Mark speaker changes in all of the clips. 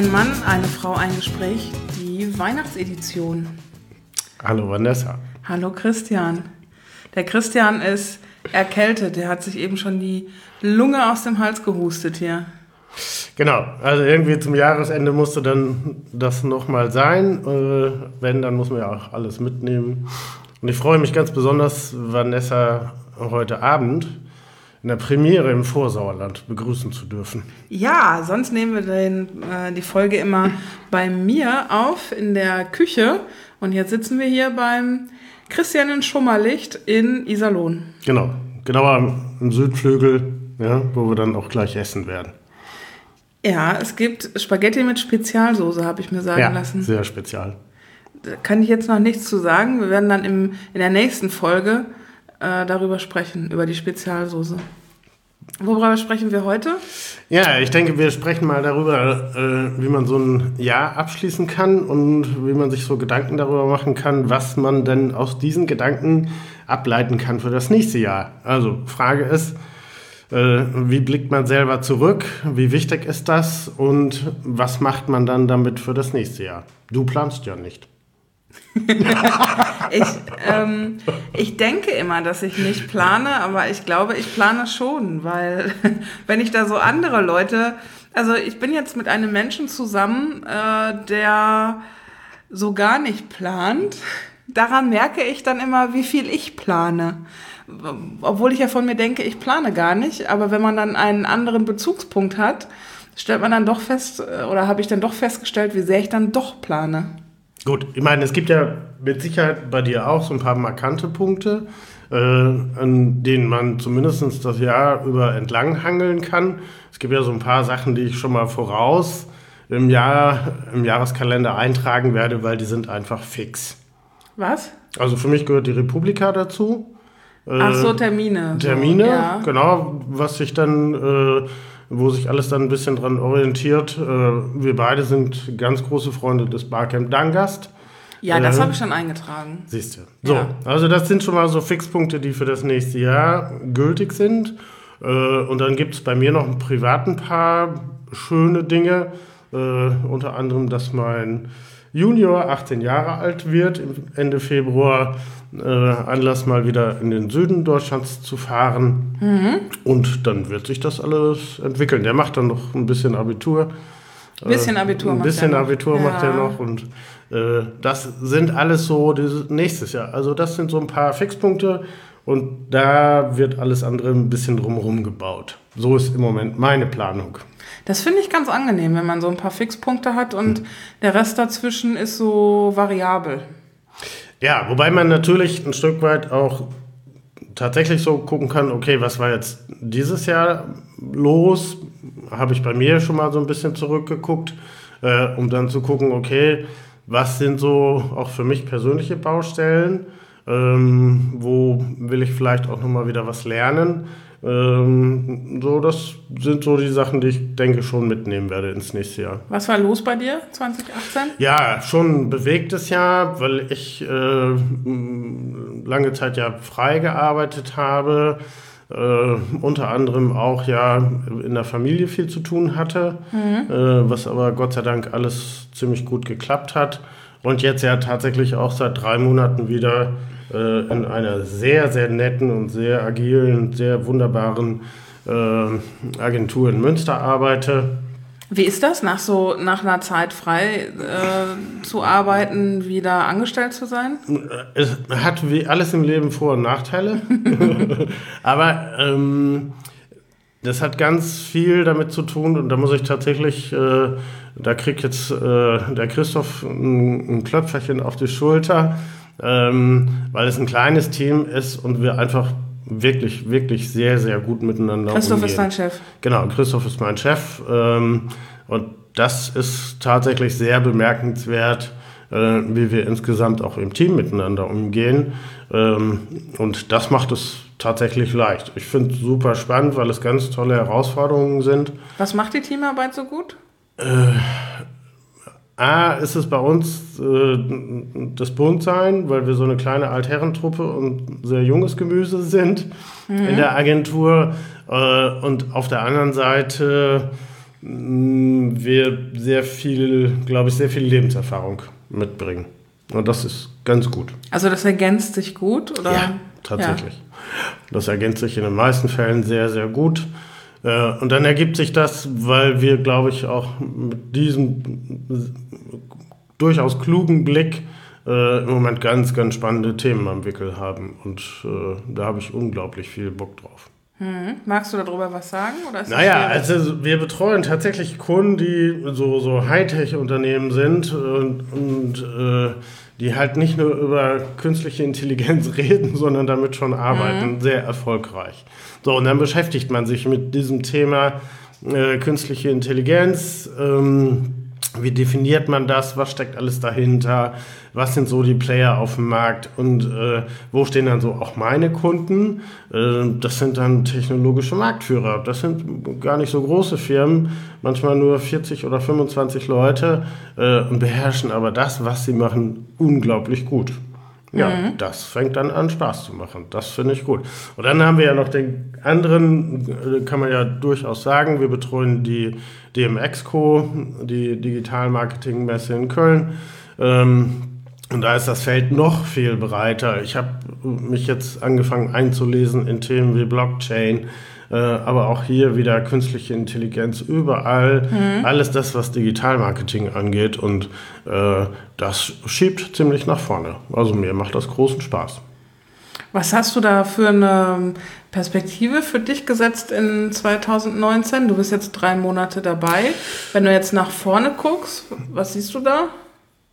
Speaker 1: Ein Mann, eine Frau, ein Gespräch, die Weihnachtsedition.
Speaker 2: Hallo Vanessa.
Speaker 1: Hallo Christian. Der Christian ist erkältet, der hat sich eben schon die Lunge aus dem Hals gehustet hier.
Speaker 2: Genau, also irgendwie zum Jahresende musste dann das nochmal sein. Äh, wenn, dann muss man ja auch alles mitnehmen. Und ich freue mich ganz besonders, Vanessa heute Abend in der Premiere im Vorsauerland begrüßen zu dürfen.
Speaker 1: Ja, sonst nehmen wir den, äh, die Folge immer bei mir auf in der Küche. Und jetzt sitzen wir hier beim Christian in Schummerlicht in Iserlohn.
Speaker 2: Genau, genauer im Südflügel, ja, wo wir dann auch gleich essen werden.
Speaker 1: Ja, es gibt Spaghetti mit Spezialsoße, habe ich mir sagen
Speaker 2: ja,
Speaker 1: lassen.
Speaker 2: Sehr spezial.
Speaker 1: Da kann ich jetzt noch nichts zu sagen. Wir werden dann im, in der nächsten Folge äh, darüber sprechen, über die Spezialsoße. Worüber sprechen wir heute?
Speaker 2: Ja, ich denke, wir sprechen mal darüber, äh, wie man so ein Jahr abschließen kann und wie man sich so Gedanken darüber machen kann, was man denn aus diesen Gedanken ableiten kann für das nächste Jahr. Also Frage ist, äh, wie blickt man selber zurück? Wie wichtig ist das? Und was macht man dann damit für das nächste Jahr? Du planst ja nicht.
Speaker 1: ich, ähm, ich denke immer, dass ich nicht plane, aber ich glaube, ich plane schon, weil wenn ich da so andere Leute, also ich bin jetzt mit einem Menschen zusammen, äh, der so gar nicht plant. Daran merke ich dann immer, wie viel ich plane. Obwohl ich ja von mir denke, ich plane gar nicht, aber wenn man dann einen anderen Bezugspunkt hat, stellt man dann doch fest, äh, oder habe ich dann doch festgestellt, wie sehr ich dann doch plane.
Speaker 2: Gut, ich meine, es gibt ja mit Sicherheit bei dir auch so ein paar markante Punkte, äh, an denen man zumindest das Jahr über entlang hangeln kann. Es gibt ja so ein paar Sachen, die ich schon mal voraus im Jahr, im Jahreskalender eintragen werde, weil die sind einfach fix.
Speaker 1: Was?
Speaker 2: Also für mich gehört die Republika dazu.
Speaker 1: Ach so, Termine.
Speaker 2: Termine,
Speaker 1: so, ja.
Speaker 2: genau, was sich dann äh, wo sich alles dann ein bisschen dran orientiert. Äh, wir beide sind ganz große Freunde des Barcamp Dangast.
Speaker 1: Ja, das äh, habe ich schon eingetragen.
Speaker 2: Siehst du. So, ja. also das sind schon mal so Fixpunkte, die für das nächste Jahr gültig sind. Äh, und dann gibt es bei mir noch ein privaten paar schöne Dinge. Äh, unter anderem, dass mein Junior 18 Jahre alt wird, Ende Februar äh, Anlass mal wieder in den Süden Deutschlands zu fahren. Mhm. Und dann wird sich das alles entwickeln. Der macht dann noch ein bisschen Abitur.
Speaker 1: Ein bisschen Abitur
Speaker 2: äh,
Speaker 1: macht
Speaker 2: Ein bisschen
Speaker 1: er
Speaker 2: Abitur
Speaker 1: ja.
Speaker 2: macht er noch. Und äh, das sind alles so dieses, nächstes Jahr. Also das sind so ein paar Fixpunkte. Und da wird alles andere ein bisschen drumherum gebaut. So ist im Moment meine Planung.
Speaker 1: Das finde ich ganz angenehm, wenn man so ein paar Fixpunkte hat und hm. der Rest dazwischen ist so variabel.
Speaker 2: Ja, wobei man natürlich ein Stück weit auch tatsächlich so gucken kann, okay, was war jetzt dieses Jahr los? Habe ich bei mir schon mal so ein bisschen zurückgeguckt, äh, um dann zu gucken, okay, was sind so auch für mich persönliche Baustellen? Ähm, wo will ich vielleicht auch nochmal wieder was lernen? Ähm, so, das sind so die Sachen, die ich denke schon mitnehmen werde ins nächste Jahr.
Speaker 1: Was war los bei dir 2018?
Speaker 2: Ja, schon ein bewegtes Jahr, weil ich äh, lange Zeit ja frei gearbeitet habe. Äh, unter anderem auch ja in der Familie viel zu tun hatte, mhm. äh, was aber Gott sei Dank alles ziemlich gut geklappt hat. Und jetzt ja tatsächlich auch seit drei Monaten wieder äh, in einer sehr, sehr netten und sehr agilen, sehr wunderbaren äh, Agentur in Münster arbeite.
Speaker 1: Wie ist das, nach so nach einer Zeit frei äh, zu arbeiten, wieder angestellt zu sein?
Speaker 2: Es hat wie alles im Leben Vor- und Nachteile. Aber ähm, das hat ganz viel damit zu tun und da muss ich tatsächlich, äh, da kriegt jetzt äh, der Christoph ein, ein Klöpferchen auf die Schulter ähm, weil es ein kleines Team ist und wir einfach wirklich, wirklich sehr, sehr gut miteinander
Speaker 1: Christoph
Speaker 2: umgehen.
Speaker 1: ist dein Chef.
Speaker 2: Genau, Christoph ist mein Chef ähm, und das ist tatsächlich sehr bemerkenswert, äh, wie wir insgesamt auch im Team miteinander umgehen ähm, und das macht es tatsächlich leicht. Ich finde es super spannend, weil es ganz tolle Herausforderungen sind.
Speaker 1: Was macht die Teamarbeit so gut?
Speaker 2: Äh, A, ist es bei uns äh, das Buntsein, weil wir so eine kleine Altherrentruppe und sehr junges Gemüse sind mhm. in der Agentur. Äh, und auf der anderen Seite mm, wir sehr viel, glaube ich, sehr viel Lebenserfahrung mitbringen. Und das ist ganz gut.
Speaker 1: Also das ergänzt sich gut, oder?
Speaker 2: Ja, tatsächlich. Ja. Das ergänzt sich in den meisten Fällen sehr, sehr gut. Äh, und dann ergibt sich das, weil wir, glaube ich, auch mit diesem durchaus klugen Blick äh, im Moment ganz, ganz spannende Themen am Wickel haben. Und äh, da habe ich unglaublich viel Bock drauf.
Speaker 1: Hm. Magst du darüber was sagen?
Speaker 2: Oder naja, also wir betreuen tatsächlich Kunden, die so, so Hightech-Unternehmen sind und, und äh, die halt nicht nur über künstliche Intelligenz reden, sondern damit schon arbeiten, mhm. sehr erfolgreich. So, und dann beschäftigt man sich mit diesem Thema äh, künstliche Intelligenz. Ähm, wie definiert man das? Was steckt alles dahinter? Was sind so die Player auf dem Markt? Und äh, wo stehen dann so auch meine Kunden? Äh, das sind dann technologische Marktführer. Das sind gar nicht so große Firmen, manchmal nur 40 oder 25 Leute äh, und beherrschen aber das, was sie machen, unglaublich gut. Ja, mhm. das fängt dann an Spaß zu machen. Das finde ich gut. Und dann haben wir ja noch den anderen, äh, kann man ja durchaus sagen, wir betreuen die DMX-Co, die Digital-Marketing-Messe in Köln. Ähm, und da ist das Feld noch viel breiter. Ich habe mich jetzt angefangen einzulesen in Themen wie Blockchain, äh, aber auch hier wieder künstliche Intelligenz überall. Mhm. Alles das, was Digitalmarketing angeht. Und äh, das schiebt ziemlich nach vorne. Also mir macht das großen Spaß.
Speaker 1: Was hast du da für eine Perspektive für dich gesetzt in 2019? Du bist jetzt drei Monate dabei. Wenn du jetzt nach vorne guckst, was siehst du da?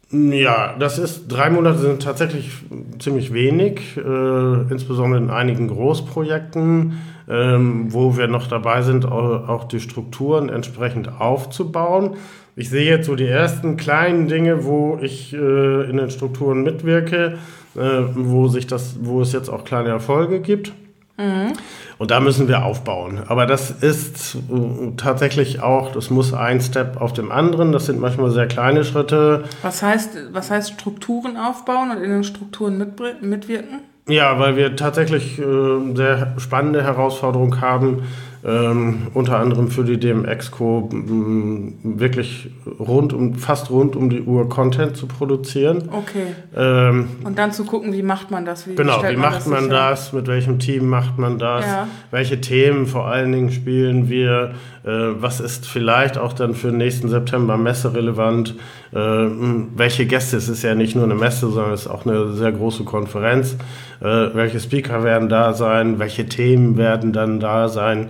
Speaker 2: Ja, das ist, drei Monate sind tatsächlich ziemlich wenig, äh, insbesondere in einigen Großprojekten, ähm, wo wir noch dabei sind, auch, die Strukturen entsprechend aufzubauen. Ich sehe jetzt so die ersten kleinen Dinge, wo ich äh, in den Strukturen mitwirke, äh, wo sich das, wo es jetzt auch kleine Erfolge gibt. Mhm. Und da müssen wir aufbauen. Aber das ist äh, tatsächlich auch, das muss ein Step auf dem anderen. Das sind manchmal sehr kleine Schritte.
Speaker 1: Was heißt, was heißt Strukturen aufbauen und in den Strukturen mitwirken?
Speaker 2: Ja, weil wir tatsächlich äh, sehr spannende Herausforderungen haben, ähm, unter anderem für die DMX-Co wirklich rund um, fast rund um die Uhr Content zu produzieren.
Speaker 1: Okay. Ähm, und dann zu gucken, wie macht man das?
Speaker 2: Wie genau, wie macht das man das? Mit welchem Team macht man das? Ja. Welche Themen vor allen Dingen spielen wir? Äh, was ist vielleicht auch dann für den nächsten September messerelevant? Äh, welche Gäste? Es ist ja nicht nur eine Messe, sondern es ist auch eine sehr große Konferenz. Äh, welche Speaker werden da sein? Welche Themen werden dann da sein?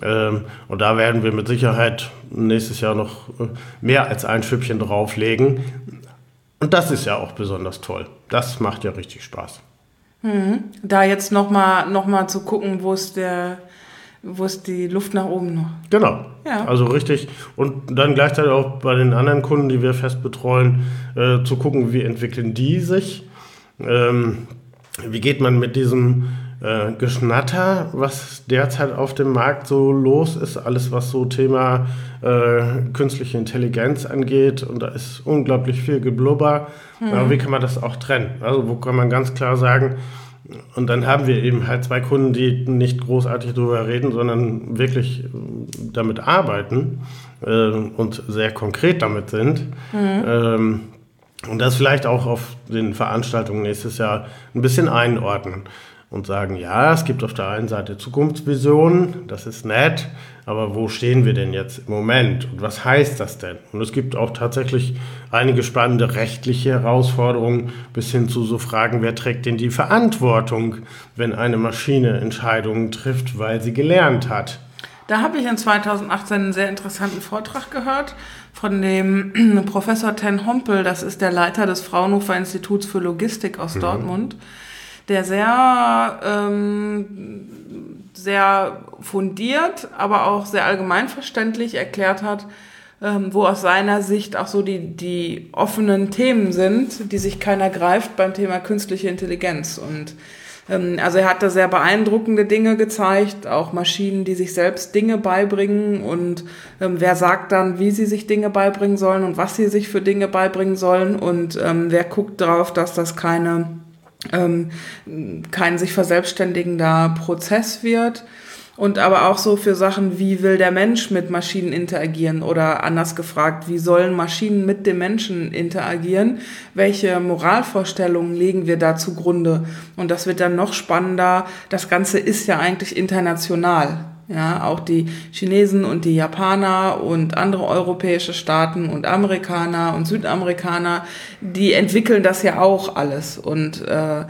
Speaker 2: Ähm, und da werden wir mit Sicherheit nächstes Jahr noch äh, mehr als ein Schüppchen drauflegen. Und das ist ja auch besonders toll. Das macht ja richtig Spaß.
Speaker 1: Mhm. Da jetzt nochmal noch mal zu gucken, wo ist der, wo ist die Luft nach oben noch?
Speaker 2: Genau. Ja. Also richtig. Und dann gleichzeitig auch bei den anderen Kunden, die wir fest betreuen, äh, zu gucken, wie entwickeln die sich. Ähm, wie geht man mit diesem äh, Geschnatter, was derzeit auf dem Markt so los ist, alles was so Thema äh, künstliche Intelligenz angeht und da ist unglaublich viel Geblubber. Mhm. Aber wie kann man das auch trennen? Also wo kann man ganz klar sagen, und dann haben wir eben halt zwei Kunden, die nicht großartig darüber reden, sondern wirklich damit arbeiten äh, und sehr konkret damit sind. Mhm. Ähm, und das vielleicht auch auf den Veranstaltungen nächstes Jahr ein bisschen einordnen und sagen, ja, es gibt auf der einen Seite Zukunftsvisionen, das ist nett, aber wo stehen wir denn jetzt im Moment und was heißt das denn? Und es gibt auch tatsächlich einige spannende rechtliche Herausforderungen bis hin zu so Fragen, wer trägt denn die Verantwortung, wenn eine Maschine Entscheidungen trifft, weil sie gelernt hat.
Speaker 1: Da habe ich in 2018 einen sehr interessanten Vortrag gehört von dem Professor Ten Hompel, das ist der Leiter des Fraunhofer Instituts für Logistik aus mhm. Dortmund der sehr, ähm, sehr fundiert, aber auch sehr allgemeinverständlich erklärt hat, ähm, wo aus seiner Sicht auch so die, die offenen Themen sind, die sich keiner greift beim Thema künstliche Intelligenz. Und ähm, also er hat da sehr beeindruckende Dinge gezeigt, auch Maschinen, die sich selbst Dinge beibringen und ähm, wer sagt dann, wie sie sich Dinge beibringen sollen und was sie sich für Dinge beibringen sollen und ähm, wer guckt darauf, dass das keine ähm, kein sich verselbstständigender Prozess wird. Und aber auch so für Sachen, wie will der Mensch mit Maschinen interagieren oder anders gefragt, wie sollen Maschinen mit dem Menschen interagieren? Welche Moralvorstellungen legen wir da zugrunde? Und das wird dann noch spannender. Das Ganze ist ja eigentlich international. Ja, auch die Chinesen und die Japaner und andere europäische Staaten und Amerikaner und Südamerikaner, die entwickeln das ja auch alles. Und äh,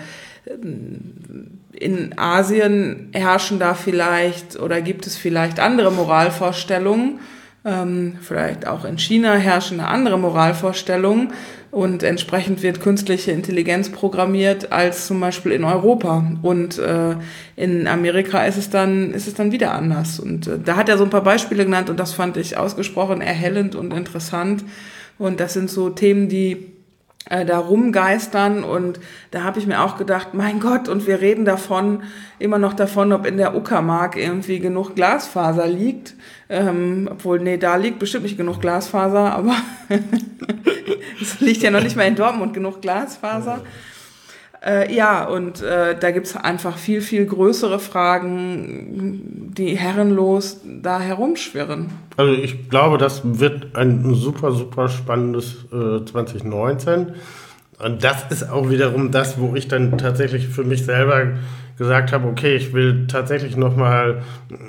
Speaker 1: in Asien herrschen da vielleicht oder gibt es vielleicht andere Moralvorstellungen. Ähm, vielleicht auch in China herrschen andere Moralvorstellungen und entsprechend wird künstliche Intelligenz programmiert als zum Beispiel in Europa. Und äh, in Amerika ist es dann, ist es dann wieder anders. Und äh, da hat er so ein paar Beispiele genannt und das fand ich ausgesprochen erhellend und interessant. Und das sind so Themen, die äh, da rumgeistern und da habe ich mir auch gedacht, mein Gott, und wir reden davon, immer noch davon, ob in der Uckermark irgendwie genug Glasfaser liegt. Ähm, obwohl, nee, da liegt bestimmt nicht genug Glasfaser, aber es liegt ja noch nicht mal in Dortmund genug Glasfaser. Äh, ja, und äh, da gibt's einfach viel, viel größere Fragen, die herrenlos da herumschwirren.
Speaker 2: Also ich glaube, das wird ein super, super spannendes äh, 2019. Und das ist auch wiederum das, wo ich dann tatsächlich für mich selber gesagt habe, okay, ich will tatsächlich nochmal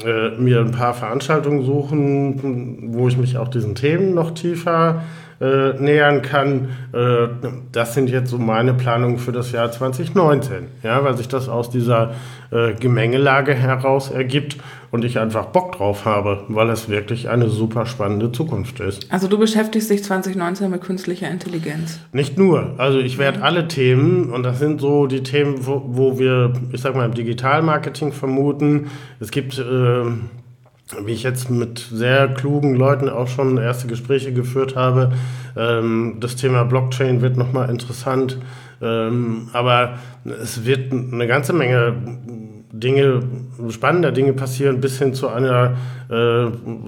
Speaker 2: äh, mir ein paar Veranstaltungen suchen, wo ich mich auch diesen Themen noch tiefer äh, nähern kann. Äh, das sind jetzt so meine Planungen für das Jahr 2019, ja, weil sich das aus dieser äh, Gemengelage heraus ergibt und ich einfach Bock drauf habe, weil es wirklich eine super spannende Zukunft ist.
Speaker 1: Also du beschäftigst dich 2019 mit künstlicher Intelligenz?
Speaker 2: Nicht nur. Also ich werde alle Themen, und das sind so die Themen, wo, wo wir, ich sag mal, im Digitalmarketing vermuten. Es gibt äh, wie ich jetzt mit sehr klugen Leuten auch schon erste Gespräche geführt habe. Ähm, das Thema Blockchain wird nochmal interessant. Ähm, aber es wird eine ganze Menge Dinge, spannender Dinge passieren, bis hin zu einer äh,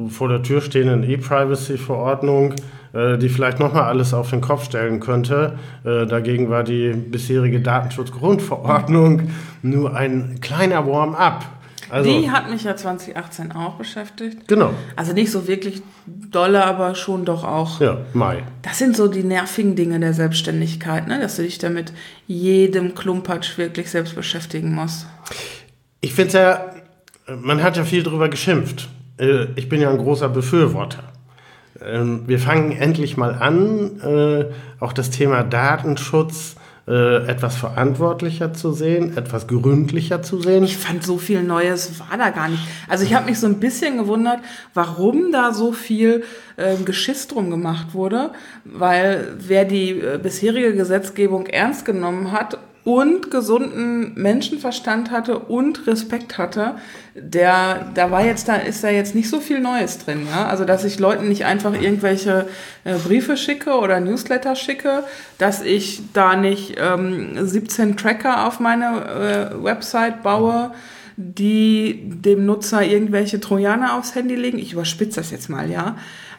Speaker 2: vor der Tür stehenden E-Privacy-Verordnung, äh, die vielleicht nochmal alles auf den Kopf stellen könnte. Äh, dagegen war die bisherige Datenschutzgrundverordnung nur ein kleiner Warm-up.
Speaker 1: Also, die hat mich ja 2018 auch beschäftigt.
Speaker 2: Genau.
Speaker 1: Also nicht so wirklich dolle, aber schon doch auch.
Speaker 2: Ja, Mai.
Speaker 1: Das sind so die nervigen Dinge der Selbstständigkeit, ne? dass du dich damit jedem Klumpatsch wirklich selbst beschäftigen musst.
Speaker 2: Ich finde es ja, man hat ja viel drüber geschimpft. Äh, ich bin ja ein großer Befürworter. Ähm, wir fangen endlich mal an, äh, auch das Thema Datenschutz äh, etwas verantwortlicher zu sehen, etwas gründlicher zu sehen.
Speaker 1: Ich fand so viel Neues war da gar nicht. Also ich habe mich so ein bisschen gewundert, warum da so viel äh, Geschiss drum gemacht wurde, weil wer die äh, bisherige Gesetzgebung ernst genommen hat und gesunden Menschenverstand hatte und Respekt hatte, der, da war jetzt, da ist da jetzt nicht so viel Neues drin, ja. Also, dass ich Leuten nicht einfach irgendwelche äh, Briefe schicke oder Newsletter schicke, dass ich da nicht ähm, 17 Tracker auf meine äh, Website baue, die dem Nutzer irgendwelche Trojaner aufs Handy legen. Ich überspitze das jetzt mal, ja.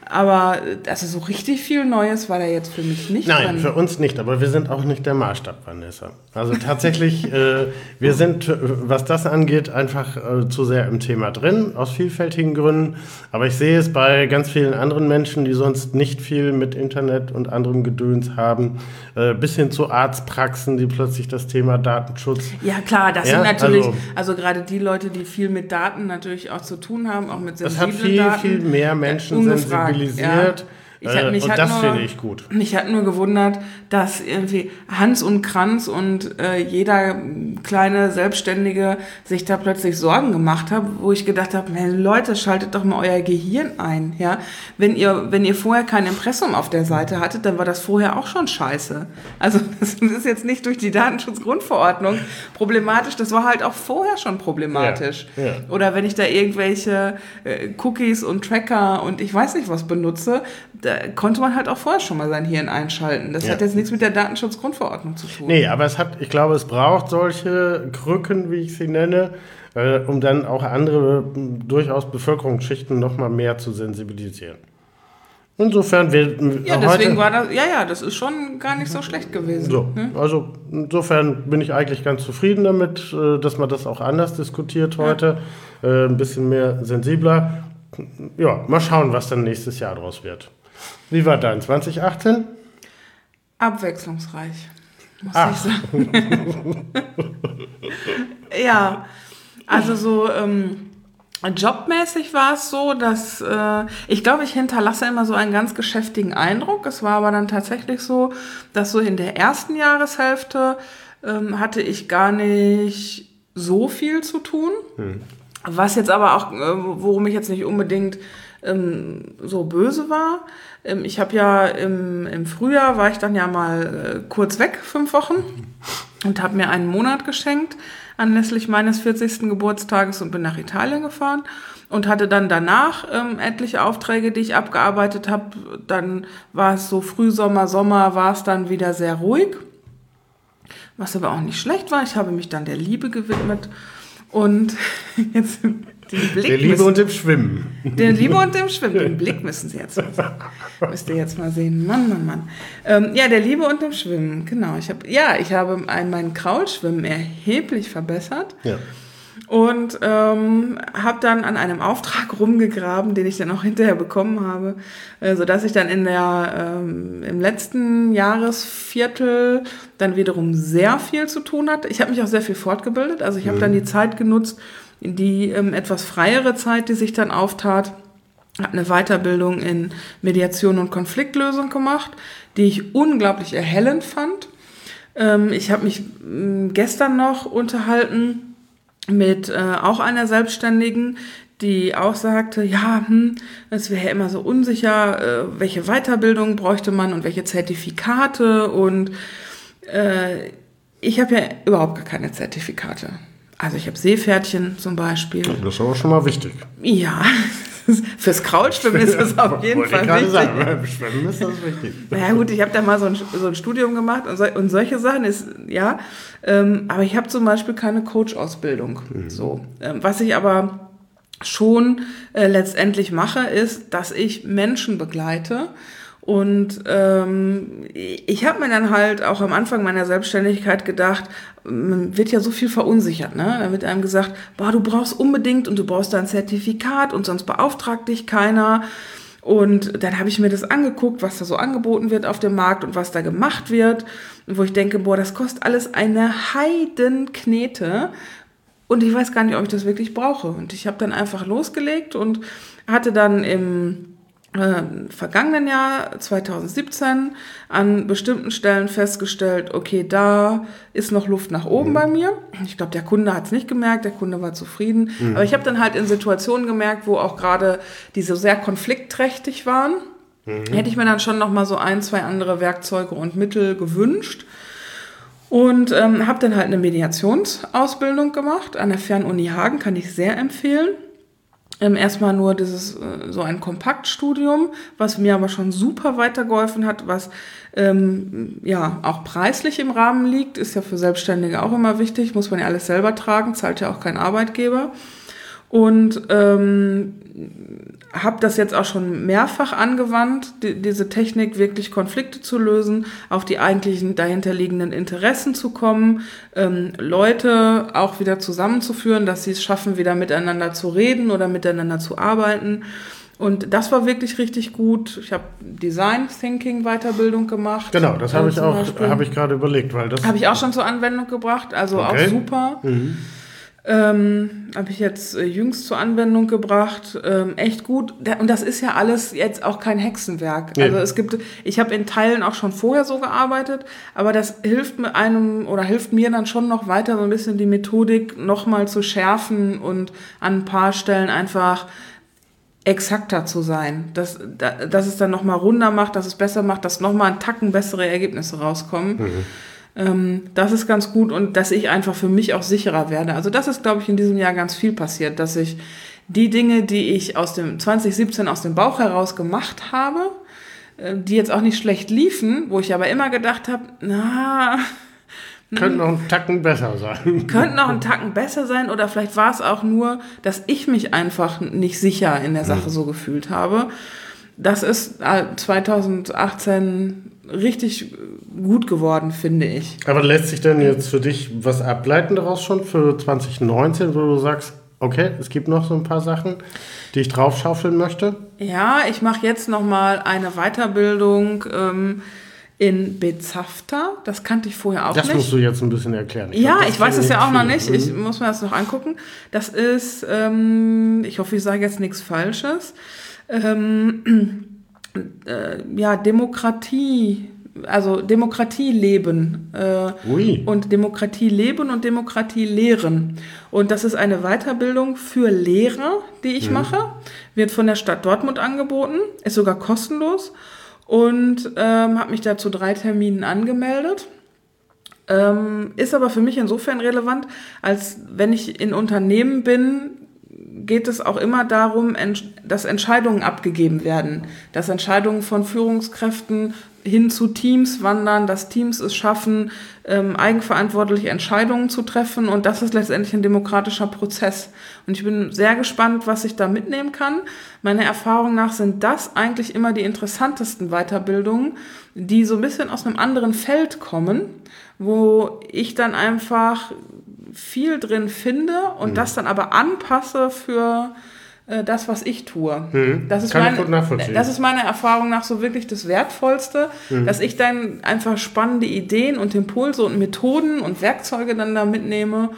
Speaker 1: Aber also so richtig viel Neues war da jetzt für mich nicht.
Speaker 2: Nein, dran. für uns nicht, aber wir sind auch nicht der Maßstab, Vanessa. Also tatsächlich, äh, wir sind, was das angeht, einfach äh, zu sehr im Thema drin, aus vielfältigen Gründen. Aber ich sehe es bei ganz vielen anderen Menschen, die sonst nicht viel mit Internet und anderem Gedöns haben, äh, bis hin zu Arztpraxen, die plötzlich das Thema Datenschutz.
Speaker 1: Ja, klar, das ja, sind natürlich, also, also, gerade die Leute, die viel mit Daten natürlich auch zu tun haben, auch mit sensiblen
Speaker 2: Daten. Das hat viel,
Speaker 1: Daten,
Speaker 2: viel mehr Menschen sensibilisiert. Ja. Ich, äh, mich und das nur, finde ich gut.
Speaker 1: Mich hat nur gewundert, dass irgendwie Hans und Kranz und äh, jeder kleine Selbstständige sich da plötzlich Sorgen gemacht haben, wo ich gedacht habe, Leute, schaltet doch mal euer Gehirn ein. Ja? Wenn, ihr, wenn ihr vorher kein Impressum auf der Seite hattet, dann war das vorher auch schon scheiße. Also das ist jetzt nicht durch die Datenschutzgrundverordnung problematisch, das war halt auch vorher schon problematisch. Ja, ja. Oder wenn ich da irgendwelche äh, Cookies und Tracker und ich weiß nicht was benutze, da konnte man halt auch vorher schon mal sein Hirn einschalten. Das ja. hat jetzt nichts mit der Datenschutzgrundverordnung zu tun.
Speaker 2: Nee, aber es hat, ich glaube, es braucht solche Krücken, wie ich sie nenne, äh, um dann auch andere durchaus Bevölkerungsschichten noch mal mehr zu sensibilisieren. Insofern wir
Speaker 1: ja, deswegen war das, ja, ja, das ist schon gar nicht so schlecht gewesen.
Speaker 2: So, hm? also insofern bin ich eigentlich ganz zufrieden damit, äh, dass man das auch anders diskutiert heute, ja. äh, ein bisschen mehr sensibler. Ja, mal schauen, was dann nächstes Jahr draus wird. Wie war dein 2018?
Speaker 1: Abwechslungsreich, muss Ach. ich sagen. ja, also so. Ähm, Jobmäßig war es so, dass äh, ich glaube, ich hinterlasse immer so einen ganz geschäftigen Eindruck. Es war aber dann tatsächlich so, dass so in der ersten Jahreshälfte ähm, hatte ich gar nicht so viel zu tun. Hm. Was jetzt aber auch, äh, worum ich jetzt nicht unbedingt ähm, so böse war. Ähm, ich habe ja im, im Frühjahr war ich dann ja mal äh, kurz weg, fünf Wochen, und habe mir einen Monat geschenkt anlässlich meines 40. Geburtstages und bin nach Italien gefahren und hatte dann danach ähm, etliche Aufträge, die ich abgearbeitet habe. Dann war es so Frühsommer, Sommer, war es dann wieder sehr ruhig, was aber auch nicht schlecht war. Ich habe mich dann der Liebe gewidmet und jetzt
Speaker 2: den Blick der Liebe müssen, und dem Schwimmen.
Speaker 1: Der Liebe und dem Schwimmen. Den Blick müssen Sie jetzt mal sehen. Müsst ihr jetzt mal sehen. Mann, Mann, Mann. Ähm, ja, der Liebe und dem Schwimmen. Genau. Ich hab, ja, ich habe mein Kraulschwimmen erheblich verbessert. Ja. Und ähm, habe dann an einem Auftrag rumgegraben, den ich dann auch hinterher bekommen habe, äh, sodass ich dann in der, ähm, im letzten Jahresviertel dann wiederum sehr viel zu tun hatte. Ich habe mich auch sehr viel fortgebildet. Also ich habe mhm. dann die Zeit genutzt, die ähm, etwas freiere Zeit, die sich dann auftat, habe eine Weiterbildung in Mediation und Konfliktlösung gemacht, die ich unglaublich erhellend fand. Ähm, ich habe mich äh, gestern noch unterhalten mit äh, auch einer Selbstständigen, die auch sagte, ja, hm, es wäre ja immer so unsicher, äh, welche Weiterbildung bräuchte man und welche Zertifikate und äh, ich habe ja überhaupt gar keine Zertifikate. Also ich habe Seepferdchen zum Beispiel.
Speaker 2: Das ist aber schon mal wichtig.
Speaker 1: Ja, fürs Kraulschwimmen ist das auf jeden Fall ich wichtig. Sagen,
Speaker 2: Schwimmen ist das wichtig.
Speaker 1: Naja gut, ich habe da mal so ein, so ein Studium gemacht und, so, und, solche Sachen ist, ja. Ähm, aber ich habe zum Beispiel keine Coach-Ausbildung. Mhm. So. Ähm, was ich aber schon äh, letztendlich mache, ist, dass ich Menschen begleite und ähm, ich habe mir dann halt auch am Anfang meiner Selbstständigkeit gedacht, man wird ja so viel verunsichert, ne? Da wird einem gesagt, boah, du brauchst unbedingt und du brauchst da ein Zertifikat und sonst beauftragt dich keiner. Und dann habe ich mir das angeguckt, was da so angeboten wird auf dem Markt und was da gemacht wird. Und wo ich denke, boah, das kostet alles eine Heidenknete. Und ich weiß gar nicht, ob ich das wirklich brauche. Und ich habe dann einfach losgelegt und hatte dann im äh, vergangenen Jahr 2017 an bestimmten Stellen festgestellt, okay, da ist noch Luft nach oben mhm. bei mir. Ich glaube, der Kunde hat es nicht gemerkt, der Kunde war zufrieden. Mhm. Aber ich habe dann halt in Situationen gemerkt, wo auch gerade diese sehr konfliktträchtig waren, mhm. hätte ich mir dann schon noch mal so ein, zwei andere Werkzeuge und Mittel gewünscht. Und ähm, habe dann halt eine Mediationsausbildung gemacht an der Fernuni Hagen, kann ich sehr empfehlen ähm, erstmal nur dieses äh, so ein Kompaktstudium, was mir aber schon super weitergeholfen hat, was ähm, ja auch preislich im Rahmen liegt, ist ja für Selbstständige auch immer wichtig, muss man ja alles selber tragen, zahlt ja auch kein Arbeitgeber. Und ähm, habe das jetzt auch schon mehrfach angewandt, die, diese Technik wirklich Konflikte zu lösen, auf die eigentlichen dahinterliegenden Interessen zu kommen, ähm, Leute auch wieder zusammenzuführen, dass sie es schaffen, wieder miteinander zu reden oder miteinander zu arbeiten. Und das war wirklich richtig gut. Ich habe Design Thinking Weiterbildung gemacht.
Speaker 2: Genau, das habe äh, ich auch, habe ich gerade überlegt, weil das
Speaker 1: habe ich auch schon zur Anwendung gebracht. Also okay. auch super. Mhm. Ähm, habe ich jetzt äh, jüngst zur Anwendung gebracht. Ähm, echt gut. Und das ist ja alles jetzt auch kein Hexenwerk. Ja. Also es gibt, ich habe in Teilen auch schon vorher so gearbeitet, aber das hilft mir einem oder hilft mir dann schon noch weiter, so ein bisschen die Methodik nochmal zu schärfen und an ein paar Stellen einfach exakter zu sein. Dass, dass es dann nochmal runder macht, dass es besser macht, dass nochmal ein Tacken bessere Ergebnisse rauskommen. Mhm. Ähm, das ist ganz gut und dass ich einfach für mich auch sicherer werde. Also das ist, glaube ich, in diesem Jahr ganz viel passiert, dass ich die Dinge, die ich aus dem 2017 aus dem Bauch heraus gemacht habe, äh, die jetzt auch nicht schlecht liefen, wo ich aber immer gedacht habe, na,
Speaker 2: könnte noch ein Tacken besser sein.
Speaker 1: Könnte noch ein Tacken besser sein oder vielleicht war es auch nur, dass ich mich einfach nicht sicher in der Sache so gefühlt habe. Das ist 2018 äh, richtig gut geworden, finde ich.
Speaker 2: Aber lässt sich denn jetzt für dich was ableiten daraus schon für 2019, wo du sagst, okay, es gibt noch so ein paar Sachen, die ich draufschaufeln möchte?
Speaker 1: Ja, ich mache jetzt noch mal eine Weiterbildung ähm, in Bezafta. Das kannte ich vorher auch
Speaker 2: das
Speaker 1: nicht.
Speaker 2: Das musst du jetzt ein bisschen erklären.
Speaker 1: Ich ja, glaub, ich weiß es ja auch viel. noch nicht. Ich muss mir das noch angucken. Das ist, ähm, ich hoffe, ich sage jetzt nichts Falsches. Ähm, äh, ja, Demokratie also Demokratie leben äh, und Demokratie leben und Demokratie lehren. Und das ist eine Weiterbildung für Lehrer, die ich mhm. mache, wird von der Stadt Dortmund angeboten, ist sogar kostenlos und ähm, habe mich da zu drei Terminen angemeldet. Ähm, ist aber für mich insofern relevant, als wenn ich in Unternehmen bin, geht es auch immer darum, dass Entscheidungen abgegeben werden, dass Entscheidungen von Führungskräften hin zu Teams wandern, dass Teams es schaffen, ähm, eigenverantwortliche Entscheidungen zu treffen und das ist letztendlich ein demokratischer Prozess. Und ich bin sehr gespannt, was ich da mitnehmen kann. Meiner Erfahrung nach sind das eigentlich immer die interessantesten Weiterbildungen, die so ein bisschen aus einem anderen Feld kommen, wo ich dann einfach viel drin finde und mhm. das dann aber anpasse für äh, das, was ich tue. Hm. Das, ist Kann meine, das ist meiner Erfahrung nach so wirklich das Wertvollste, hm. dass ich dann einfach spannende Ideen und Impulse und Methoden und Werkzeuge dann da mitnehme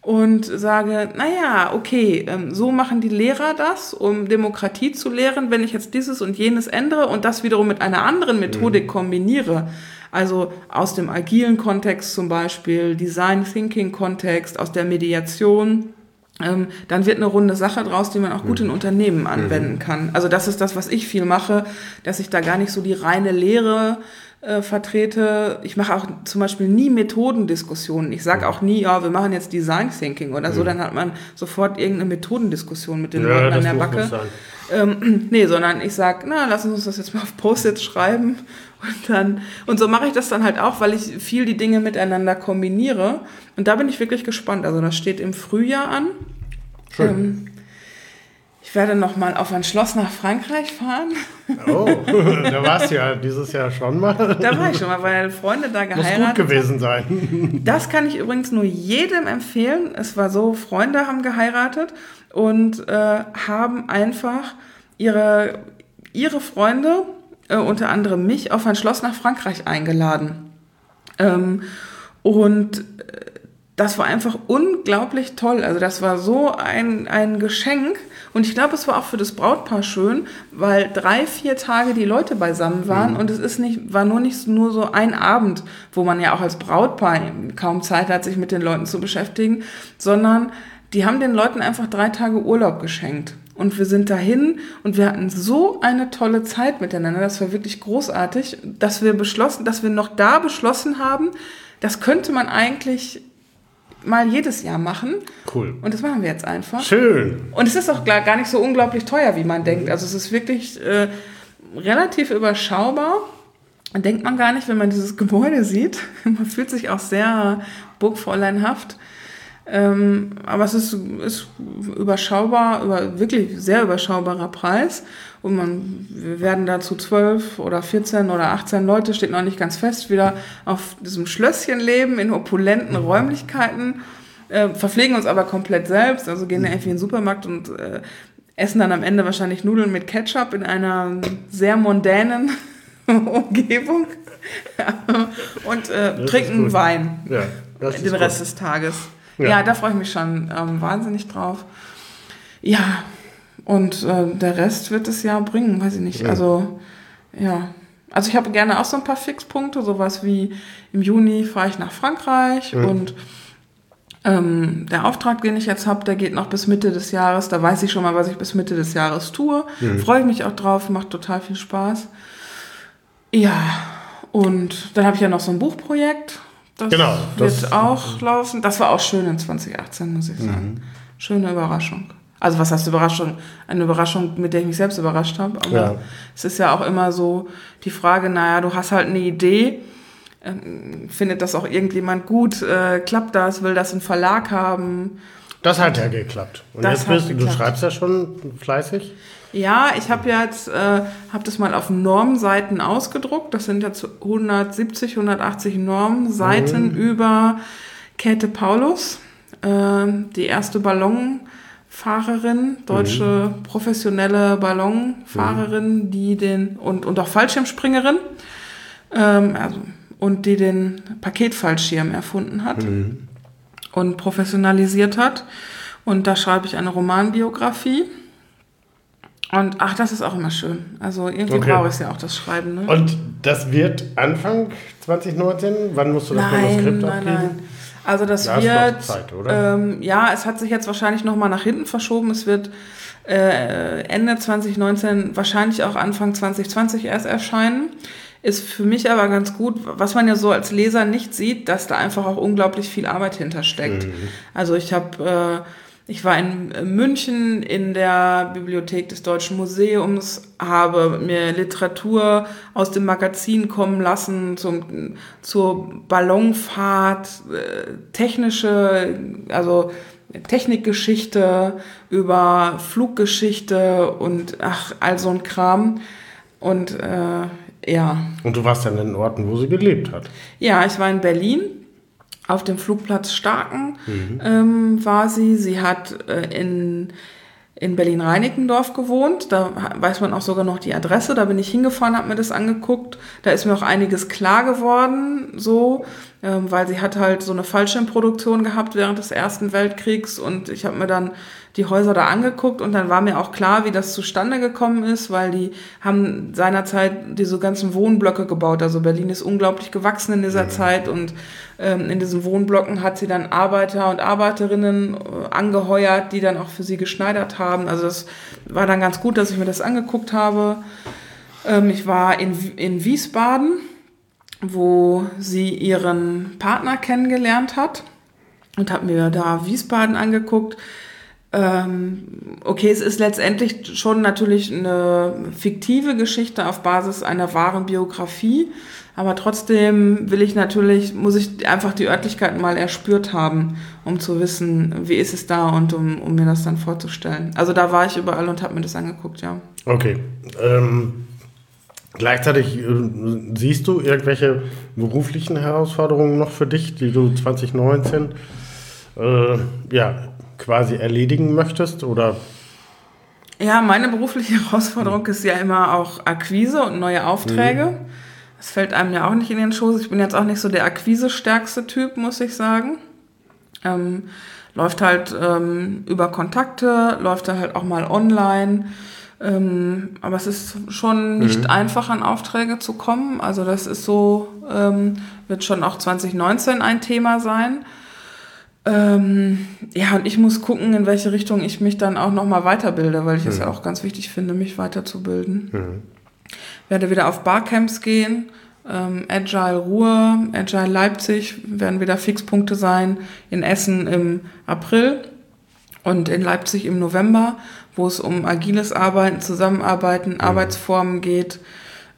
Speaker 1: und sage, naja, okay, ähm, so machen die Lehrer das, um Demokratie zu lehren. Wenn ich jetzt dieses und jenes ändere und das wiederum mit einer anderen Methodik hm. kombiniere, also aus dem agilen Kontext zum Beispiel, Design Thinking Kontext, aus der Mediation, ähm, dann wird eine runde Sache draus, die man auch gut in mhm. Unternehmen anwenden mhm. kann. Also das ist das, was ich viel mache, dass ich da gar nicht so die reine Lehre äh, vertrete. Ich mache auch zum Beispiel nie Methodendiskussionen. Ich sage auch nie, ja, wir machen jetzt Design Thinking oder so, mhm. dann hat man sofort irgendeine Methodendiskussion mit den ja, Leuten an der Backe. Ähm, nee, sondern ich sage, na, lass uns das jetzt mal auf Post-its schreiben und dann, und so mache ich das dann halt auch, weil ich viel die Dinge miteinander kombiniere. Und da bin ich wirklich gespannt. Also das steht im Frühjahr an. Schön. Ähm, ich werde noch mal auf ein Schloss nach Frankreich fahren.
Speaker 2: Oh, da warst du ja dieses Jahr schon mal.
Speaker 1: Da war ich schon mal, weil Freunde da geheiratet
Speaker 2: Muss gut gewesen sein.
Speaker 1: Das kann ich übrigens nur jedem empfehlen. Es war so, Freunde haben geheiratet und äh, haben einfach ihre, ihre Freunde äh, unter anderem mich auf ein Schloss nach Frankreich eingeladen. Ähm, und äh, das war einfach unglaublich toll. Also das war so ein, ein Geschenk. Und ich glaube, es war auch für das Brautpaar schön, weil drei, vier Tage die Leute beisammen waren. Mhm. Und es ist nicht, war nur nicht nur so ein Abend, wo man ja auch als Brautpaar kaum Zeit hat, sich mit den Leuten zu beschäftigen, sondern die haben den Leuten einfach drei Tage Urlaub geschenkt. Und wir sind dahin und wir hatten so eine tolle Zeit miteinander. Das war wirklich großartig, dass wir beschlossen, dass wir noch da beschlossen haben, das könnte man eigentlich mal jedes Jahr machen.
Speaker 2: Cool.
Speaker 1: Und das machen wir jetzt einfach.
Speaker 2: Schön.
Speaker 1: Und es ist auch gar nicht so unglaublich teuer, wie man denkt. Also es ist wirklich äh, relativ überschaubar. Denkt man gar nicht, wenn man dieses Gebäude sieht. Man fühlt sich auch sehr burgfräuleinhaft. Ähm, aber es ist, ist überschaubar, über, wirklich sehr überschaubarer Preis. Und man, wir werden da zu zwölf oder 14 oder 18 Leute, steht noch nicht ganz fest, wieder auf diesem Schlösschen leben, in opulenten mhm. Räumlichkeiten, äh, verpflegen uns aber komplett selbst, also gehen mhm. irgendwie in den Supermarkt und äh, essen dann am Ende wahrscheinlich Nudeln mit Ketchup in einer sehr mondänen Umgebung und äh, trinken Wein ja, den Rest des Tages. Ja, ja da freue ich mich schon ähm, wahnsinnig drauf. Ja, und äh, der Rest wird das Jahr bringen, weiß ich nicht. Ja. Also, ja. Also ich habe gerne auch so ein paar Fixpunkte, sowas wie im Juni fahre ich nach Frankreich ja. und ähm, der Auftrag, den ich jetzt habe, der geht noch bis Mitte des Jahres. Da weiß ich schon mal, was ich bis Mitte des Jahres tue. Mhm. Freue ich mich auch drauf, macht total viel Spaß. Ja, und dann habe ich ja noch so ein Buchprojekt. Das genau, wird das, auch laufen. Das war auch schön in 2018, muss ich sagen. Mhm. Schöne Überraschung. Also was heißt Überraschung? Eine Überraschung, mit der ich mich selbst überrascht habe. Aber ja. es ist ja auch immer so die Frage, naja, du hast halt eine Idee, ähm, findet das auch irgendjemand gut, äh, klappt das, will das ein Verlag haben?
Speaker 2: Das hat ja geklappt. Und
Speaker 1: Das
Speaker 2: jetzt bist du, du schreibst ja schon fleißig.
Speaker 1: Ja, ich habe jetzt, äh, habe das mal auf Normseiten ausgedruckt. Das sind jetzt 170, 180 Normseiten über Käthe Paulus, äh, die erste Ballonfahrerin, deutsche professionelle Ballonfahrerin, die den und und auch Fallschirmspringerin, ähm, also, und die den Paketfallschirm erfunden hat und professionalisiert hat. Und da schreibe ich eine Romanbiografie. Und ach, das ist auch immer schön. Also irgendwie
Speaker 2: Okay.
Speaker 1: brauche ich es ja auch, das Schreiben. Ne?
Speaker 2: Und das wird Anfang 2019? Wann musst du das
Speaker 1: nein,
Speaker 2: Manuskript
Speaker 1: nein,
Speaker 2: abgeben?
Speaker 1: nein. Also das
Speaker 2: Da
Speaker 1: wird,
Speaker 2: noch Zeit, oder?
Speaker 1: Ähm, ja, es hat sich jetzt wahrscheinlich nochmal nach hinten verschoben. Es wird äh, Ende 2019, wahrscheinlich auch Anfang 2020 erst erscheinen. Ist für mich aber ganz gut, was man ja so als Leser nicht sieht, dass da einfach auch unglaublich viel Arbeit hintersteckt.
Speaker 2: Mhm.
Speaker 1: Also ich habe, äh, ich war in München in der Bibliothek des Deutschen Museums, habe mir Literatur aus dem Magazin kommen lassen zum, zur Ballonfahrt, äh, technische, also Technikgeschichte, über Fluggeschichte und ach, all so ein Kram. Und äh, ja,
Speaker 2: Und du warst dann in den Orten, wo sie gelebt hat.
Speaker 1: ja, ich war in Berlin. Auf dem Flugplatz Starken ähm, war sie. Sie hat äh, in, in Berlin-Reinickendorf gewohnt. Da weiß man auch sogar noch die Adresse. Da bin ich hingefahren, habe mir das angeguckt. Da ist mir auch einiges klar geworden, so, ähm, weil sie hat halt so eine Fallschirmproduktion gehabt während des Ersten Weltkriegs. Und ich habe mir dann die Häuser da angeguckt und dann war mir auch klar, wie das zustande gekommen ist, weil die haben seinerzeit diese ganzen Wohnblöcke gebaut. Also Berlin ist unglaublich gewachsen in dieser Zeit und ähm, in diesen Wohnblöcken hat sie dann Arbeiter und Arbeiterinnen äh, angeheuert, die dann auch für sie geschneidert haben. Also es war dann ganz gut, dass ich mir das angeguckt habe. Ähm, ich war in, in Wiesbaden, wo sie ihren Partner kennengelernt hat und habe mir da Wiesbaden angeguckt. Ähm, okay, es ist letztendlich schon natürlich eine fiktive Geschichte auf Basis einer wahren Biografie, aber trotzdem will ich natürlich, muss ich einfach die Örtlichkeiten mal erspürt haben, um zu wissen, wie ist es da und um, um mir das dann vorzustellen. Also da war ich überall und habe mir das angeguckt, ja.
Speaker 2: Okay. Ähm, gleichzeitig äh, siehst du irgendwelche beruflichen Herausforderungen noch für dich, die du 2019 äh, ja, quasi erledigen möchtest? Oder
Speaker 1: Ja, meine berufliche Herausforderung ist ja immer auch Akquise und neue Aufträge. Das fällt einem ja auch nicht in den Schoß. Ich bin jetzt auch nicht so der akquisestärkste Typ, muss ich sagen. Ähm, läuft halt ähm, über Kontakte, läuft dann halt auch mal online. Ähm, aber es ist schon nicht einfach, an Aufträge zu kommen. Also das ist so, ähm, wird schon auch 2019 ein Thema sein. Ähm, ja, und ich muss gucken, in welche Richtung ich mich dann auch nochmal weiterbilde, weil ich es ja auch ganz wichtig finde, mich weiterzubilden. Werde wieder auf Barcamps gehen. Ähm, Agile Ruhr, Agile Leipzig werden wieder Fixpunkte sein. In Essen im April und in Leipzig im November, wo es um agiles Arbeiten, Zusammenarbeiten, Arbeitsformen geht,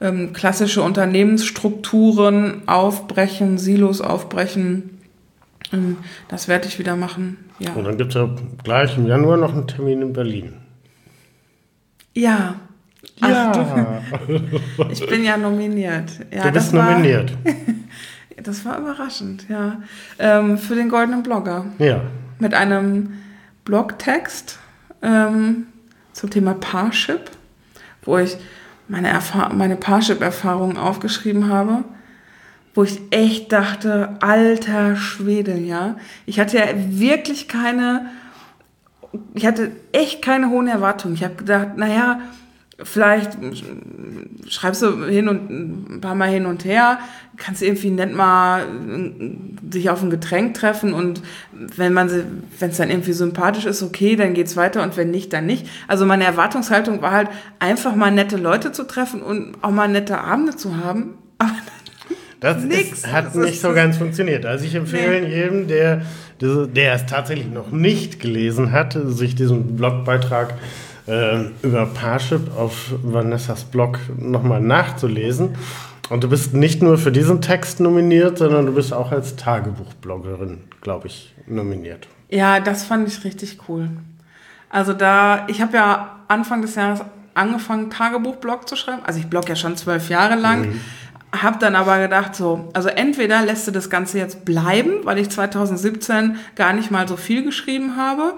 Speaker 1: ähm, klassische Unternehmensstrukturen aufbrechen, Silos aufbrechen. Ähm, das werde ich wieder machen. Ja.
Speaker 2: und dann gibt es ja gleich im Januar noch einen Termin in Berlin.
Speaker 1: Ja. Ach, du, ich bin ja nominiert. Ja,
Speaker 2: du bist
Speaker 1: das war,
Speaker 2: nominiert.
Speaker 1: Das war überraschend, ja. Ähm, für den Goldenen Blogger.
Speaker 2: Ja.
Speaker 1: Mit einem Blogtext ähm, zum Thema Parship, wo ich meine, meine Parship-Erfahrungen aufgeschrieben habe, wo ich echt dachte, alter Schwede, ja. Ich hatte ja wirklich keine, ich hatte echt keine hohen Erwartungen. Ich habe gedacht, naja, vielleicht schreibst du hin und ein paar Mal hin und her, kannst du irgendwie nett mal äh, sich auf ein Getränk treffen und wenn man wenn es dann irgendwie sympathisch ist, okay, dann geht's weiter und wenn nicht, dann nicht. Also meine Erwartungshaltung war halt einfach mal nette Leute zu treffen und auch mal nette Abende zu haben. Aber
Speaker 2: Das
Speaker 1: Nix.
Speaker 2: ist, hat
Speaker 1: Das
Speaker 2: nicht
Speaker 1: ist-
Speaker 2: so ganz funktioniert. Also ich empfehle jedem, der, der es tatsächlich noch nicht gelesen hat, sich diesen Blogbeitrag äh, über Parship auf Vanessas Blog nochmal nachzulesen. Und du bist nicht nur für diesen Text nominiert, sondern du bist auch als Tagebuchbloggerin, glaube ich, nominiert.
Speaker 1: Ja, das fand ich richtig cool. Also da, ich habe ja Anfang des Jahres angefangen, Tagebuchblog zu schreiben. Also ich blog ja schon zwölf Jahre lang. Mhm. Hab dann aber gedacht, so, also entweder lässt du das Ganze jetzt bleiben, weil ich 2017 gar nicht mal so viel geschrieben habe.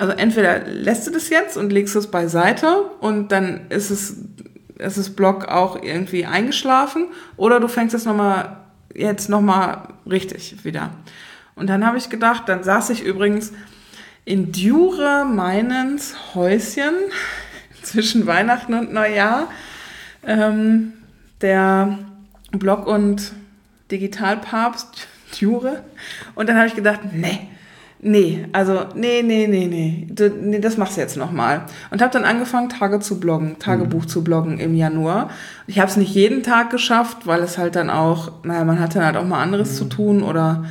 Speaker 1: Also entweder lässt du das jetzt und legst es beiseite und dann ist es, ist das Blog auch irgendwie eingeschlafen oder du fängst es nochmal, jetzt nochmal richtig wieder. Und dann habe ich gedacht, dann saß ich übrigens in Dure Meinens Häuschen zwischen Weihnachten und Neujahr. Ähm, der Blog- und Digitalpapst Dure. Und dann habe ich gedacht, nee, nee, also nee, nee, nee, nee, du, nee das machst du jetzt nochmal. Und habe dann angefangen, Tage zu bloggen, Tagebuch mhm. zu bloggen im Januar. Ich habe es nicht jeden Tag geschafft, weil es halt dann auch, naja, man hat dann halt auch mal anderes mhm. zu tun oder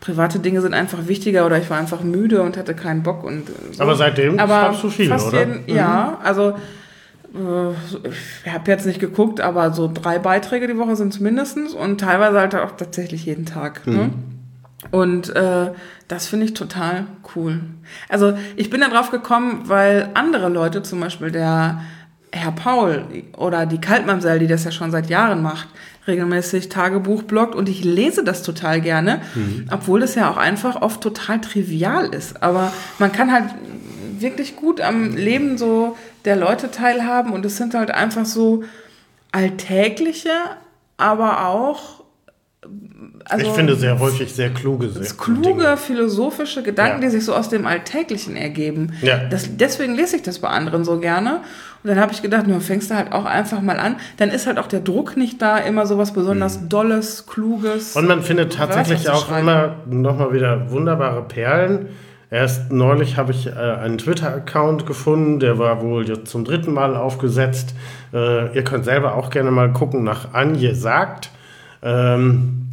Speaker 1: private Dinge sind einfach wichtiger oder ich war einfach müde und hatte keinen Bock und
Speaker 2: so. Aber seitdem
Speaker 1: aber schreibst du viel, oder? Jeden, mhm. Ja, also äh, ich habe jetzt nicht geguckt, aber so drei Beiträge die Woche sind es mindestens und teilweise halt auch tatsächlich jeden Tag. Ne? Und äh, das finde ich total cool. Also ich bin da drauf gekommen, weil andere Leute, zum Beispiel der Herr Paul oder die Kaltmamsell, die das ja schon seit Jahren macht, regelmäßig Tagebuch bloggt und ich lese das total gerne, mhm. obwohl das ja auch einfach oft total trivial ist. Aber man kann halt wirklich gut am Leben so der Leute teilhaben und es sind halt einfach so alltägliche, aber auch
Speaker 2: also, ich finde sehr häufig sehr kluge
Speaker 1: sehr kluge Dinge. philosophische Gedanken, ja. die sich so aus dem Alltäglichen ergeben. Ja. Das, deswegen lese ich das bei anderen so gerne. Und dann habe ich gedacht, nur fängst du halt auch einfach mal an. Dann ist halt auch der Druck nicht da, immer so was besonders mhm. Dolles, Kluges.
Speaker 2: Und man findet tatsächlich auch immer nochmal wieder wunderbare Perlen Erst neulich habe ich äh, einen Twitter-Account gefunden, der war wohl jetzt zum dritten Mal aufgesetzt. Äh, ihr könnt selber auch gerne mal gucken nach Anje sagt. Ähm,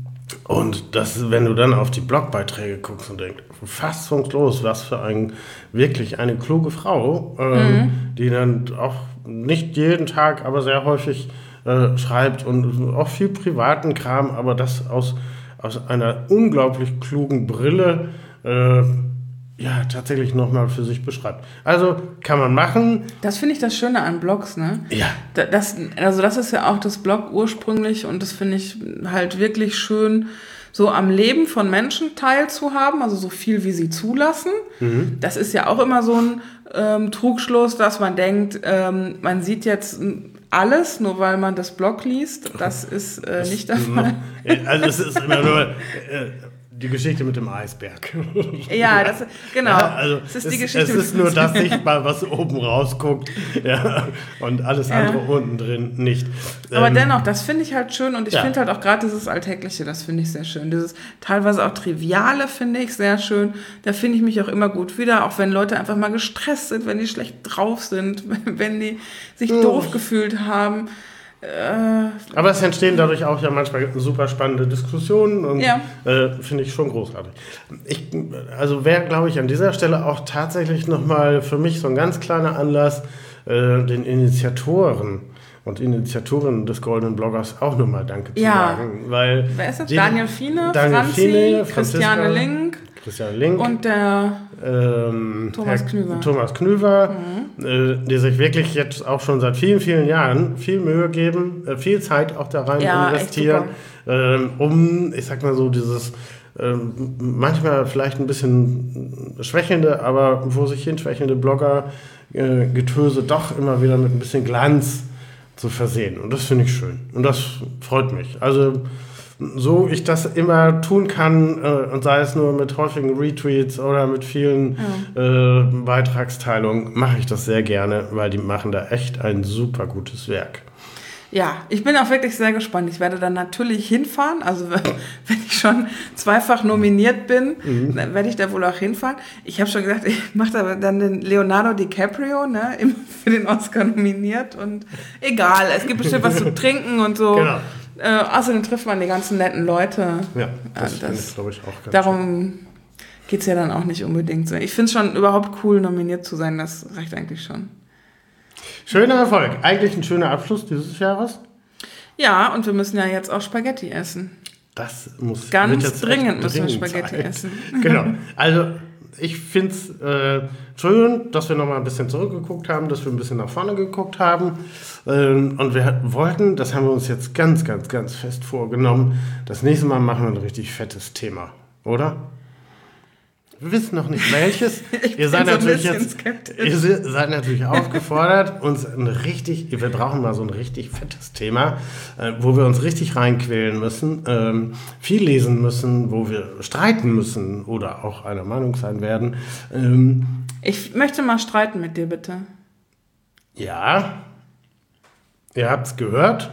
Speaker 2: und das, wenn du dann auf die Blogbeiträge guckst und denkst, fassungslos, was für ein wirklich eine kluge Frau, ähm, mhm. die dann auch nicht jeden Tag, aber sehr häufig äh, schreibt und auch viel privaten Kram, aber das aus, aus einer unglaublich klugen Brille. Äh, ja, tatsächlich nochmal für sich beschreibt. Also kann man machen.
Speaker 1: Das finde ich das Schöne an Blogs, ne?
Speaker 2: Ja.
Speaker 1: Das, also das ist ja auch das Blog ursprünglich und das finde ich halt wirklich schön, so am Leben von Menschen teilzuhaben, also so viel wie sie zulassen. Mhm. Das ist ja auch immer so ein ähm, Trugschluss, dass man denkt, ähm, man sieht jetzt alles, nur weil man das Blog liest. Das ist äh, nicht der Fall.
Speaker 2: Also es ist immer nur... Äh, die Geschichte mit dem Eisberg.
Speaker 1: Ja, das, genau. Ja, also
Speaker 2: das ist es, die Geschichte es ist nur das sichtbar, was oben rausguckt ja, und alles ja. andere unten drin nicht.
Speaker 1: Aber ähm, dennoch, das finde ich halt schön und ich ja. finde halt auch gerade dieses Alltägliche, das finde ich sehr schön. Dieses teilweise auch Triviale finde ich sehr schön. Da finde ich mich auch immer gut wieder, auch wenn Leute einfach mal gestresst sind, wenn die schlecht drauf sind, wenn die sich doof gefühlt haben.
Speaker 2: Äh, Aber es entstehen dadurch auch ja manchmal super spannende Diskussionen und ja. äh, finde ich schon großartig. Ich, also wäre, glaube ich, an dieser Stelle auch tatsächlich nochmal für mich so ein ganz kleiner Anlass, äh, den Initiatoren und Initiatoren des Goldenen Bloggers auch nochmal Danke zu ja. sagen. Weil
Speaker 1: Wer ist das? Daniel Fiene, Daniel Franzi, Fiene, Christiane Link.
Speaker 2: Christian Link.
Speaker 1: Und der
Speaker 2: ähm, Thomas Knüver. Thomas Knüver, mhm. äh, die sich wirklich jetzt auch schon seit vielen, vielen Jahren viel Mühe geben, äh, viel Zeit auch da rein ja, investieren, äh, um, ich sag mal so, dieses ähm, manchmal vielleicht ein bisschen schwächelnde, aber vor sich hin schwächelnde Blogger-Getöse äh, doch immer wieder mit ein bisschen Glanz zu versehen. Und das finde ich schön. Und das freut mich. Also so ich das immer tun kann, äh, und sei es nur mit häufigen Retweets oder mit vielen ja. äh, Beitragsteilungen, mache ich das sehr gerne, weil die machen da echt ein super gutes Werk.
Speaker 1: Ja, ich bin auch wirklich sehr gespannt. Ich werde dann natürlich hinfahren. Also wenn ich schon zweifach nominiert bin, mhm. dann werde ich da wohl auch hinfahren. Ich habe schon gesagt, ich mache da dann den Leonardo DiCaprio, ne, für den Oscar nominiert. Und egal, es gibt bestimmt was zu trinken und so. Genau. Äh, außerdem trifft man die ganzen netten Leute.
Speaker 2: Ja, das, äh, das glaube ich auch ganz
Speaker 1: Darum geht es ja dann auch nicht unbedingt so. Ich finde es schon überhaupt cool, nominiert zu sein. Das reicht eigentlich schon.
Speaker 2: Schöner Erfolg. Eigentlich ein schöner Abschluss dieses Jahres.
Speaker 1: Ja, und wir müssen ja jetzt auch Spaghetti essen.
Speaker 2: Das muss
Speaker 1: ganz dringend müssen wir Spaghetti Zeit. essen.
Speaker 2: Genau. Also ich finde es äh, schön, dass wir nochmal ein bisschen zurückgeguckt haben, dass wir ein bisschen nach vorne geguckt haben. Ähm, und wir wollten, das haben wir uns jetzt ganz, ganz, ganz fest vorgenommen, das nächste Mal machen wir ein richtig fettes Thema, oder? Wir wissen noch nicht welches.
Speaker 1: Ich
Speaker 2: ihr
Speaker 1: bin
Speaker 2: seid
Speaker 1: so ein
Speaker 2: natürlich
Speaker 1: bisschen
Speaker 2: jetzt,
Speaker 1: skeptisch.
Speaker 2: ihr se- seid natürlich aufgefordert, uns ein richtig, wir brauchen mal so ein richtig fettes Thema, äh, wo wir uns richtig reinquälen müssen, ähm, viel lesen müssen, wo wir streiten müssen oder auch einer Meinung sein werden. Ähm,
Speaker 1: Ich möchte mal streiten mit dir, bitte.
Speaker 2: ja, ihr habt es gehört.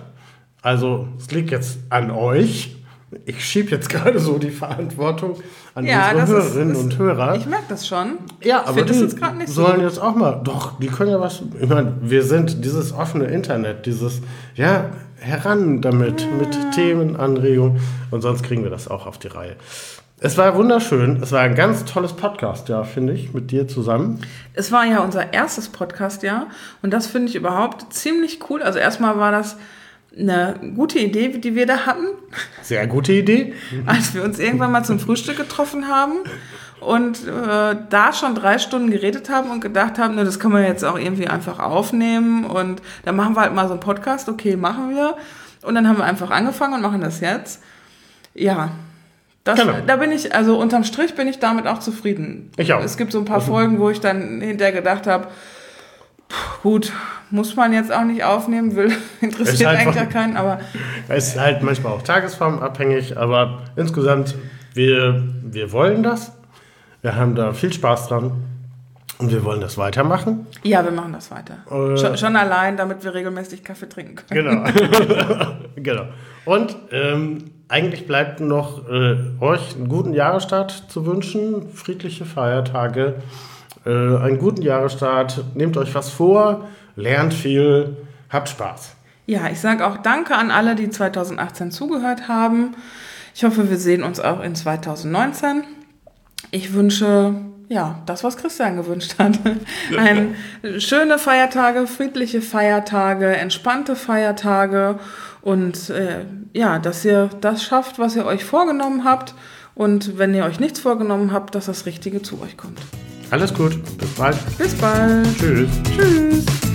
Speaker 2: Also es liegt jetzt an euch. Ich schiebe jetzt gerade so die Verantwortung an
Speaker 1: Ja, das
Speaker 2: unsere Hörerinnen
Speaker 1: ist-
Speaker 2: und Hörer.
Speaker 1: Ich merke das schon.
Speaker 2: Ja, aber die
Speaker 1: jetzt gerade nicht so.
Speaker 2: sollen jetzt auch mal, doch, die können ja was, ich meine, wir sind dieses offene Internet, dieses, ja, heran damit, mit Themen, Anregungen und sonst kriegen wir das auch auf die Reihe. Es war wunderschön, es war ein ganz tolles Podcast, ja, finde ich, mit dir zusammen.
Speaker 1: Es war ja unser erstes Podcast-Jahr und das finde ich überhaupt ziemlich cool. Also erstmal war das eine gute Idee, die wir da hatten,
Speaker 2: Sehr gute Idee.
Speaker 1: als wir uns irgendwann mal zum Frühstück getroffen haben und äh, da schon drei Stunden geredet haben und gedacht haben, na, das kann man jetzt auch irgendwie einfach aufnehmen und dann machen wir halt mal so einen Podcast. Okay, machen wir. Und dann haben wir einfach angefangen und machen das jetzt. Ja. Das,
Speaker 2: Genau.
Speaker 1: Da bin ich, also unterm Strich bin ich damit auch zufrieden.
Speaker 2: Ich auch.
Speaker 1: Es gibt so ein paar Folgen, wo ich dann hinterher gedacht habe, gut, muss man jetzt auch nicht aufnehmen, will, interessiert
Speaker 2: halt
Speaker 1: eigentlich
Speaker 2: von-
Speaker 1: keinen, aber
Speaker 2: Es ist halt manchmal auch tagesformabhängig, aber insgesamt, wir, wir wollen das. Wir haben da viel Spaß dran und wir wollen das weitermachen.
Speaker 1: ja, wir machen das weiter.
Speaker 2: Äh.
Speaker 1: schon, schon allein, damit wir regelmäßig Kaffee trinken können.
Speaker 2: Genau. genau. Und ähm, eigentlich bleibt noch äh, euch einen guten Jahresstart zu wünschen, friedliche Feiertage, äh, einen guten Jahresstart. Nehmt euch was vor, lernt viel, habt Spaß.
Speaker 1: Ja, ich sage auch Danke an alle, die 2018 zugehört haben. Ich hoffe, wir sehen uns auch in 2019. Ich wünsche, ja, das, was Christian gewünscht hat. Ein schöne Feiertage, friedliche Feiertage, entspannte Feiertage und äh, ja, dass ihr das schafft, was ihr euch vorgenommen habt. Und wenn ihr euch nichts vorgenommen habt, dass das Richtige zu euch kommt.
Speaker 2: Alles gut, bis bald.
Speaker 1: Bis bald.
Speaker 2: Tschüss.
Speaker 1: Tschüss.